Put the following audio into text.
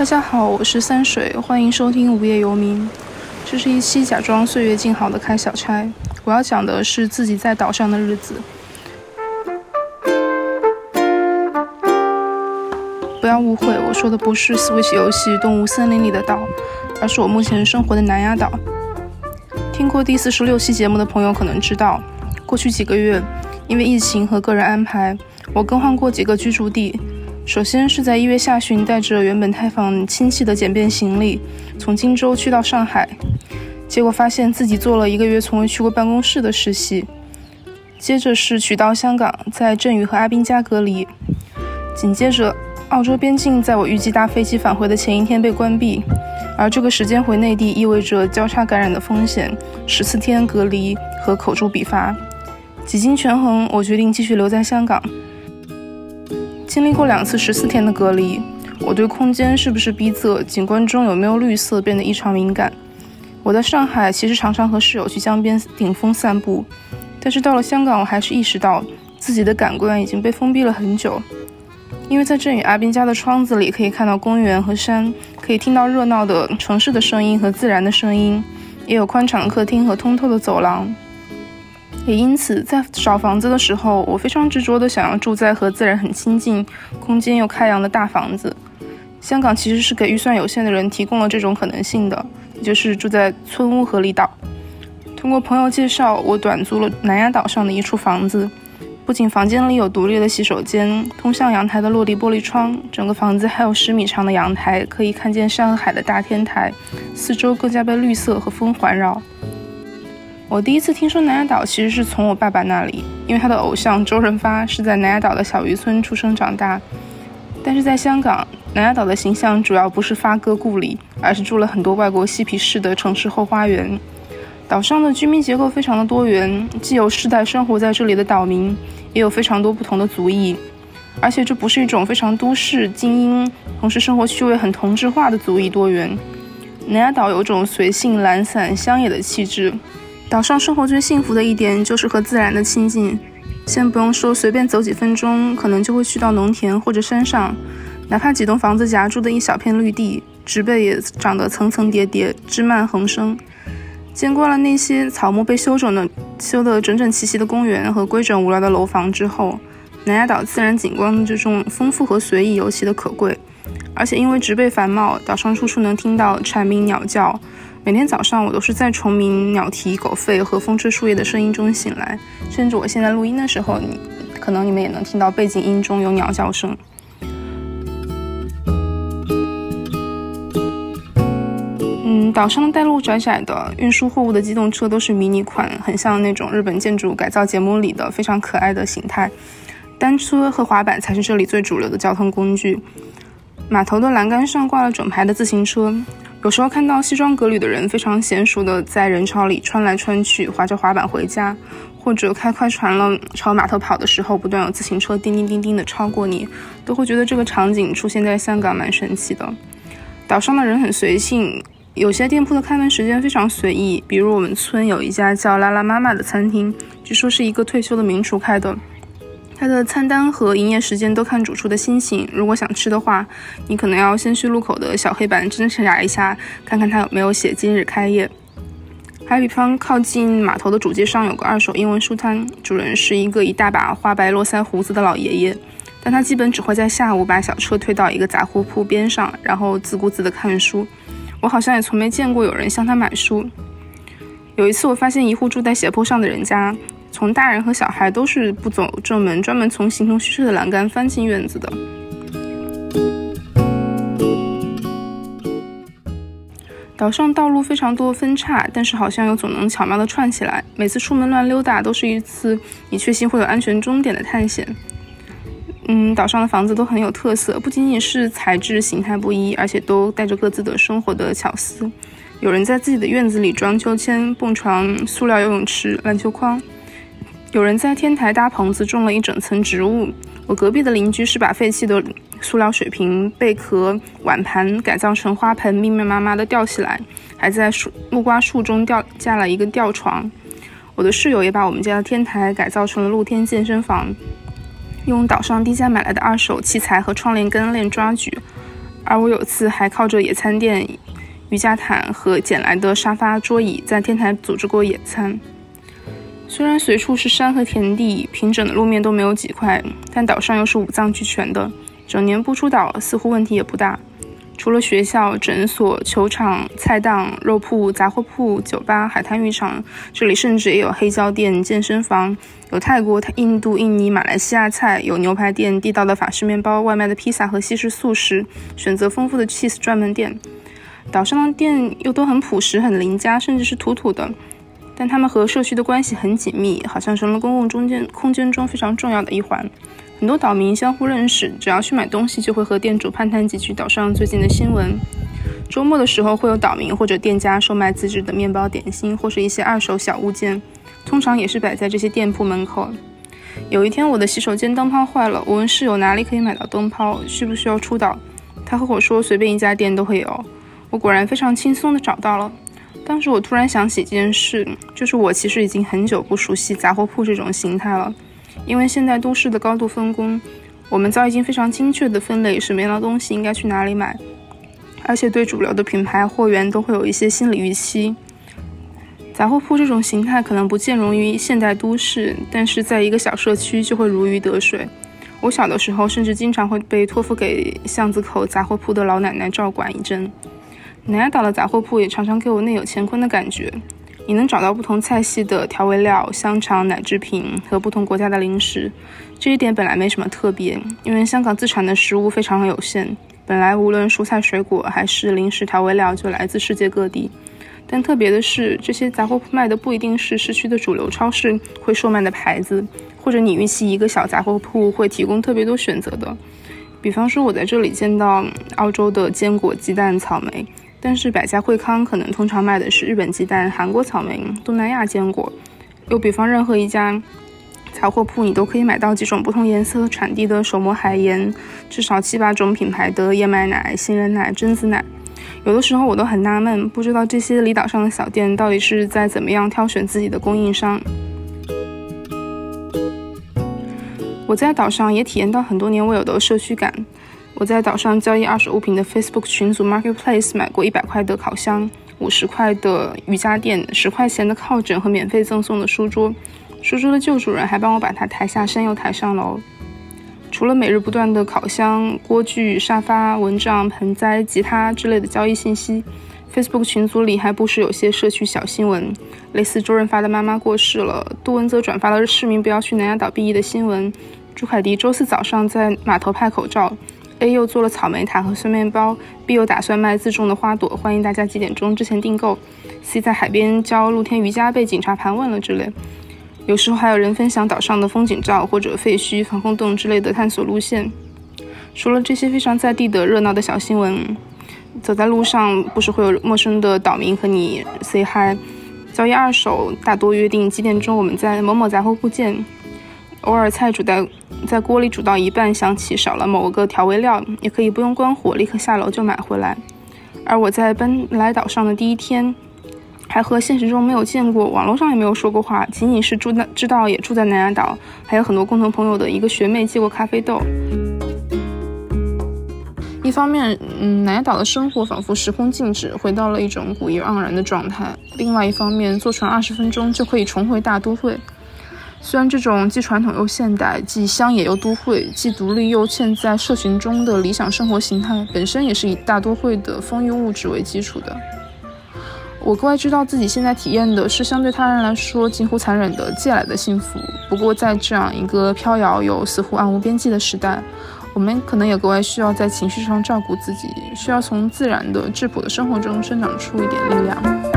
大家好，我是三水，欢迎收听无业游民。这是一期假装岁月静好的开小差。我要讲的是自己在岛上的日子。不要误会，我说的不是 Switch 游戏《动物森林》里的岛，而是我目前生活的南丫岛。听过第四十六期节目的朋友可能知道，过去几个月，因为疫情和个人安排，我更换过几个居住地。首先是在一月下旬，带着原本探访亲戚的简便行李，从荆州去到上海，结果发现自己做了一个月从未去过办公室的实习。接着是取到香港，在振宇和阿斌家隔离。紧接着，澳洲边境在我预计搭飞机返回的前一天被关闭，而这个时间回内地意味着交叉感染的风险，十四天隔离和口诛笔伐。几经权衡，我决定继续留在香港。经历过两次十四天的隔离，我对空间是不是逼仄、景观中有没有绿色变得异常敏感。我在上海其实常常和室友去江边顶峰散步，但是到了香港，我还是意识到自己的感官已经被封闭了很久。因为在振宇阿斌家的窗子里，可以看到公园和山，可以听到热闹的城市的声音和自然的声音，也有宽敞的客厅和通透的走廊。也因此，在找房子的时候，我非常执着地想要住在和自然很亲近、空间又开扬的大房子。香港其实是给预算有限的人提供了这种可能性的，也就是住在村屋和离岛。通过朋友介绍，我短租了南丫岛上的一处房子。不仅房间里有独立的洗手间、通向阳台的落地玻璃窗，整个房子还有十米长的阳台，可以看见山和海的大天台，四周更加被绿色和风环绕。我第一次听说南丫岛，其实是从我爸爸那里，因为他的偶像周润发是在南丫岛的小渔村出生长大。但是在香港，南丫岛的形象主要不是发哥故里，而是住了很多外国嬉皮士的城市后花园。岛上的居民结构非常的多元，既有世代生活在这里的岛民，也有非常多不同的族裔。而且这不是一种非常都市精英，同时生活趣味很同质化的族裔多元。南丫岛有种随性、懒散、乡野的气质。岛上生活最幸福的一点就是和自然的亲近。先不用说，随便走几分钟，可能就会去到农田或者山上，哪怕几栋房子夹住的一小片绿地，植被也长得层层叠叠，枝蔓横生。见惯了那些草木被修整的、修得整整齐齐的公园和规整无聊的楼房之后，南丫岛自然景观的这种丰富和随意尤其的可贵。而且因为植被繁茂，岛上处处能听到蝉鸣鸟叫。每天早上，我都是在虫鸣、鸟啼、狗吠和风吹树叶的声音中醒来。甚至我现在录音的时候，你可能你们也能听到背景音中有鸟叫声。嗯，岛上的带路窄窄的，运输货物的机动车都是迷你款，很像那种日本建筑改造节目里的非常可爱的形态。单车和滑板才是这里最主流的交通工具。码头的栏杆上挂了整排的自行车。有时候看到西装革履的人非常娴熟地在人潮里穿来穿去，滑着滑板回家，或者开快船了朝码头跑的时候，不断有自行车叮叮叮叮地超过你，都会觉得这个场景出现在香港蛮神奇的。岛上的人很随性，有些店铺的开门时间非常随意，比如我们村有一家叫拉拉妈妈的餐厅，据说是一个退休的名厨开的。它的餐单和营业时间都看主厨的心情。如果想吃的话，你可能要先去路口的小黑板侦查一下，看看它有没有写今日开业。还比方靠近码头的主街上有个二手英文书摊，主人是一个一大把花白络腮胡子的老爷爷，但他基本只会在下午把小车推到一个杂货铺边上，然后自顾自地看书。我好像也从没见过有人向他买书。有一次，我发现一户住在斜坡上的人家。从大人和小孩都是不走正门，专门从形同虚设的栏杆翻进院子的。岛上道路非常多分叉，但是好像又总能巧妙的串起来。每次出门乱溜达，都是一次你确信会有安全终点的探险。嗯，岛上的房子都很有特色，不仅仅是材质形态不一，而且都带着各自的生活的巧思。有人在自己的院子里装秋千、蹦床、塑料游泳池、篮球框。有人在天台搭棚子，种了一整层植物。我隔壁的邻居是把废弃的塑料水瓶、贝壳、碗盘改造成花盆，密密麻麻的吊起来，还在树木瓜树中吊架了一个吊床。我的室友也把我们家的天台改造成了露天健身房，用岛上低价买来的二手器材和窗帘跟练抓举。而我有次还靠着野餐垫、瑜伽毯和捡来的沙发桌椅，在天台组织过野餐。虽然随处是山和田地，平整的路面都没有几块，但岛上又是五脏俱全的，整年不出岛似乎问题也不大。除了学校、诊所、球场、菜档、肉铺、杂货铺、酒吧、海滩浴场，这里甚至也有黑胶店、健身房，有泰国、印度、印尼、马来西亚菜，有牛排店、地道的法式面包、外卖的披萨和西式素食，选择丰富的 cheese 专门店。岛上的店又都很朴实、很邻家，甚至是土土的，但他们和社区的关系很紧密，好像成了公共中间空间中非常重要的一环。很多岛民相互认识，只要去买东西，就会和店主攀谈几句岛上最近的新闻。周末的时候，会有岛民或者店家售卖自制的面包、点心，或是一些二手小物件，通常也是摆在这些店铺门口。有一天，我的洗手间灯泡坏了，我问室友哪里可以买到灯泡，需不需要出岛。他和我说，随便一家店都会有。我果然非常轻松地找到了。当时我突然想起一件事，就是我其实已经很久不熟悉杂货铺这种形态了。因为现代都市的高度分工，我们早已经非常精确地分类什么样的东西应该去哪里买，而且对主流的品牌货源都会有一些心理预期。杂货铺这种形态可能不见容于现代都市，但是在一个小社区就会如鱼得水。我小的时候甚至经常会被托付给巷子口杂货铺的老奶奶照管一阵。南丫岛的杂货铺也常常给我内有乾坤的感觉。你能找到不同菜系的调味料、香肠、奶制品和不同国家的零食，这一点本来没什么特别，因为香港自产的食物非常有限。本来无论蔬菜、水果还是零食、调味料，就来自世界各地。但特别的是，这些杂货铺卖的不一定是市区的主流超市会售卖的牌子，或者你预期一个小杂货铺会提供特别多选择的。比方说，我在这里见到澳洲的坚果、鸡蛋、草莓。但是百家惠康可能通常卖的是日本鸡蛋、韩国草莓、东南亚坚果。又比方任何一家杂货铺，你都可以买到几种不同颜色、产地的手磨海盐，至少七八种品牌的燕麦奶、杏仁奶、榛子奶。有的时候我都很纳闷，不知道这些离岛上的小店到底是在怎么样挑选自己的供应商。我在岛上也体验到很多年未有的社区感。我在岛上交易二手物品的 Facebook 群组 Marketplace 买过一百块的烤箱、五十块的瑜伽垫、十块钱的靠枕和免费赠送的书桌。书桌的旧主人还帮我把它抬下山又抬上楼。除了每日不断的烤箱、锅具、沙发、蚊帐、盆栽、吉他之类的交易信息，Facebook 群组里还不时有些社区小新闻，类似周润发的妈妈过世了，杜文泽转发了市民不要去南丫岛避疫的新闻，朱凯迪周四早上在码头派口罩。A 又做了草莓塔和酸面包，B 又打算卖自种的花朵，欢迎大家几点钟之前订购。C 在海边教露天瑜伽，被警察盘问了之类。有时候还有人分享岛上的风景照或者废墟、防空洞之类的探索路线。除了这些非常在地的热闹的小新闻，走在路上不时会有陌生的岛民和你 say hi。交易二手大多约定几点钟我们在某某杂货铺见。偶尔菜煮在在锅里煮到一半，想起少了某个调味料，也可以不用关火，立刻下楼就买回来。而我在奔来岛上的第一天，还和现实中没有见过、网络上也没有说过话，仅仅是住在知道也住在南丫岛，还有很多共同朋友的一个学妹借过咖啡豆。一方面，嗯，南丫岛的生活仿佛时空静止，回到了一种古意盎然的状态；另外一方面，坐船二十分钟就可以重回大都会。虽然这种既传统又现代、既乡野又都会、既独立又嵌在社群中的理想生活形态，本身也是以大都会的丰裕物质为基础的。我格外知道自己现在体验的是相对他人来说近乎残忍的借来的幸福。不过，在这样一个飘摇又似乎暗无边际的时代，我们可能也格外需要在情绪上照顾自己，需要从自然的质朴的生活中生长出一点力量。